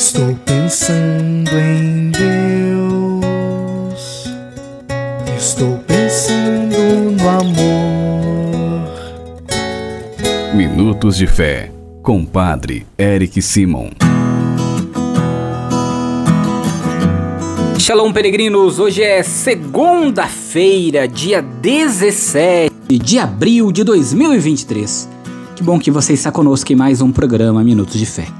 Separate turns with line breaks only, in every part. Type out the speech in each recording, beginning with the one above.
Estou pensando em Deus. Estou pensando no amor.
Minutos de Fé, com Padre Eric Simon.
Shalom, peregrinos! Hoje é segunda-feira, dia 17 de abril de 2023. Que bom que você está conosco em mais um programa Minutos de Fé.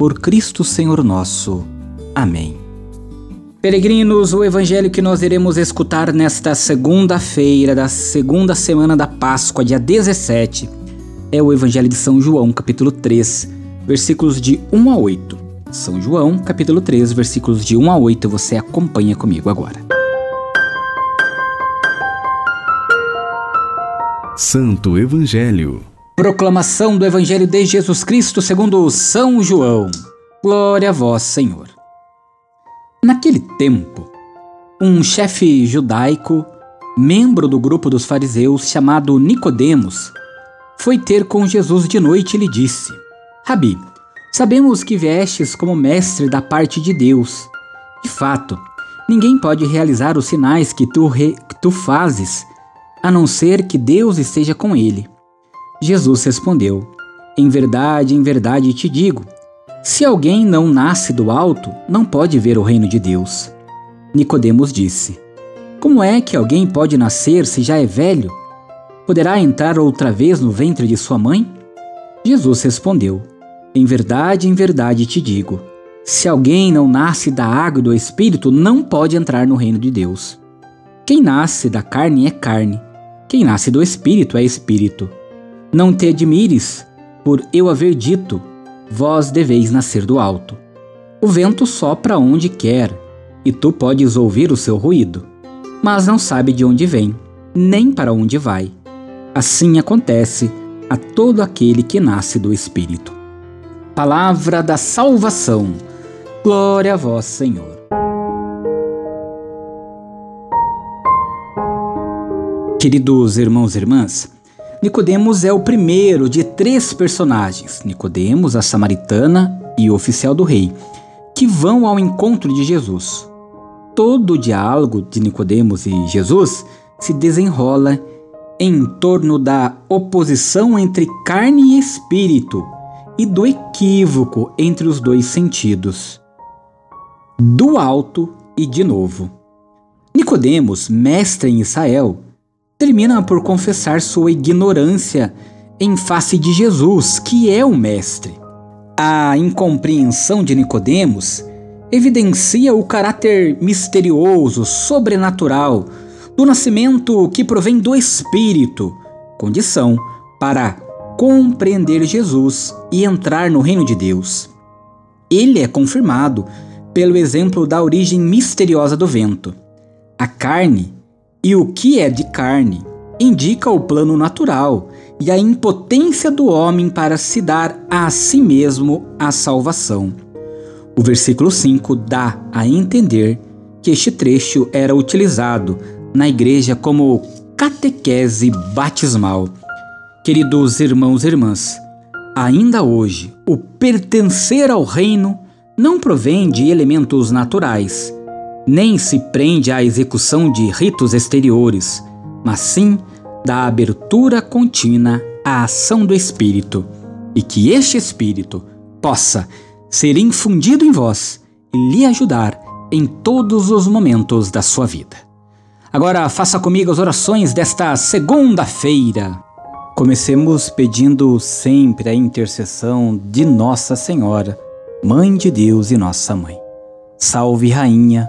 Por Cristo Senhor nosso. Amém. Peregrinos, o evangelho que nós iremos escutar nesta segunda-feira da segunda semana da Páscoa, dia 17, é o evangelho de São João, capítulo 3, versículos de 1 a 8. São João, capítulo 3, versículos de 1 a 8, você acompanha comigo agora.
Santo Evangelho.
Proclamação do Evangelho de Jesus Cristo segundo São João. Glória a vós, Senhor. Naquele tempo, um chefe judaico, membro do grupo dos fariseus chamado Nicodemos, foi ter com Jesus de noite e lhe disse: Rabi, sabemos que viestes como mestre da parte de Deus. De fato, ninguém pode realizar os sinais que tu, re, que tu fazes, a não ser que Deus esteja com ele. Jesus respondeu: Em verdade, em verdade te digo, se alguém não nasce do alto, não pode ver o reino de Deus. Nicodemos disse: Como é que alguém pode nascer se já é velho? Poderá entrar outra vez no ventre de sua mãe? Jesus respondeu: Em verdade, em verdade te digo: se alguém não nasce da água e do espírito, não pode entrar no reino de Deus. Quem nasce da carne é carne, quem nasce do espírito é espírito. Não te admires por eu haver dito: vós deveis nascer do alto. O vento sopra onde quer, e tu podes ouvir o seu ruído, mas não sabe de onde vem, nem para onde vai. Assim acontece a todo aquele que nasce do Espírito. Palavra da salvação. Glória a vós, Senhor. Queridos irmãos e irmãs, Nicodemos é o primeiro de três personagens, Nicodemos, a samaritana e o oficial do rei, que vão ao encontro de Jesus. Todo o diálogo de Nicodemos e Jesus se desenrola em torno da oposição entre carne e espírito e do equívoco entre os dois sentidos, do alto e de novo. Nicodemos, mestre em Israel, termina por confessar sua ignorância em face de Jesus, que é o mestre. A incompreensão de Nicodemos evidencia o caráter misterioso, sobrenatural do nascimento que provém do espírito, condição para compreender Jesus e entrar no reino de Deus. Ele é confirmado pelo exemplo da origem misteriosa do vento. A carne e o que é de carne indica o plano natural e a impotência do homem para se dar a si mesmo a salvação. O versículo 5 dá a entender que este trecho era utilizado na igreja como catequese batismal. Queridos irmãos e irmãs, ainda hoje, o pertencer ao reino não provém de elementos naturais nem se prende à execução de ritos exteriores, mas sim da abertura contínua à ação do Espírito, e que este Espírito possa ser infundido em vós e lhe ajudar em todos os momentos da sua vida. Agora faça comigo as orações desta segunda-feira. Comecemos pedindo sempre a intercessão de Nossa Senhora, Mãe de Deus e Nossa Mãe. Salve, Rainha,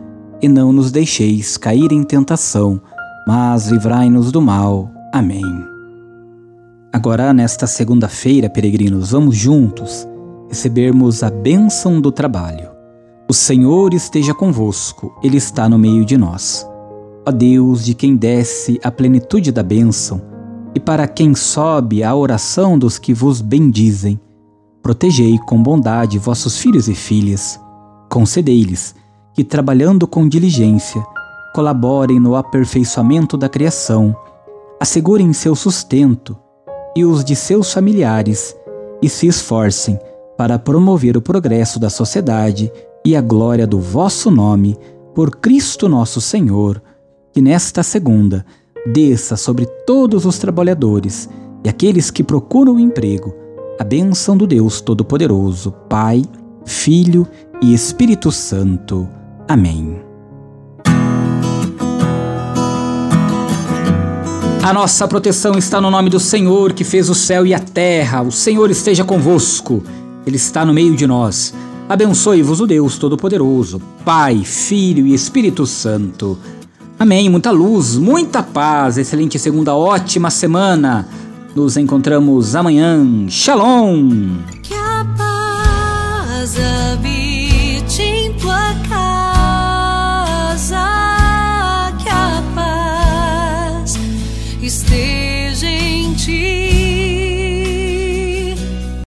E não nos deixeis cair em tentação, mas livrai-nos do mal. Amém. Agora, nesta segunda-feira, peregrinos, vamos juntos recebermos a bênção do trabalho. O Senhor esteja convosco, Ele está no meio de nós. Ó Deus, de quem desce a plenitude da bênção, e para quem sobe a oração dos que vos bendizem, protegei com bondade vossos filhos e filhas, concedei-lhes que, trabalhando com diligência, colaborem no aperfeiçoamento da criação, assegurem seu sustento e os de seus familiares e se esforcem para promover o progresso da sociedade e a glória do vosso nome, por Cristo nosso Senhor, que nesta segunda desça sobre todos os trabalhadores e aqueles que procuram emprego a bênção do Deus Todo-Poderoso, Pai, Filho e Espírito Santo. Amém. A nossa proteção está no nome do Senhor que fez o céu e a terra. O Senhor esteja convosco. Ele está no meio de nós. Abençoe-vos o Deus Todo-Poderoso, Pai, Filho e Espírito Santo. Amém. Muita luz, muita paz, excelente segunda, ótima semana. Nos encontramos amanhã. Shalom!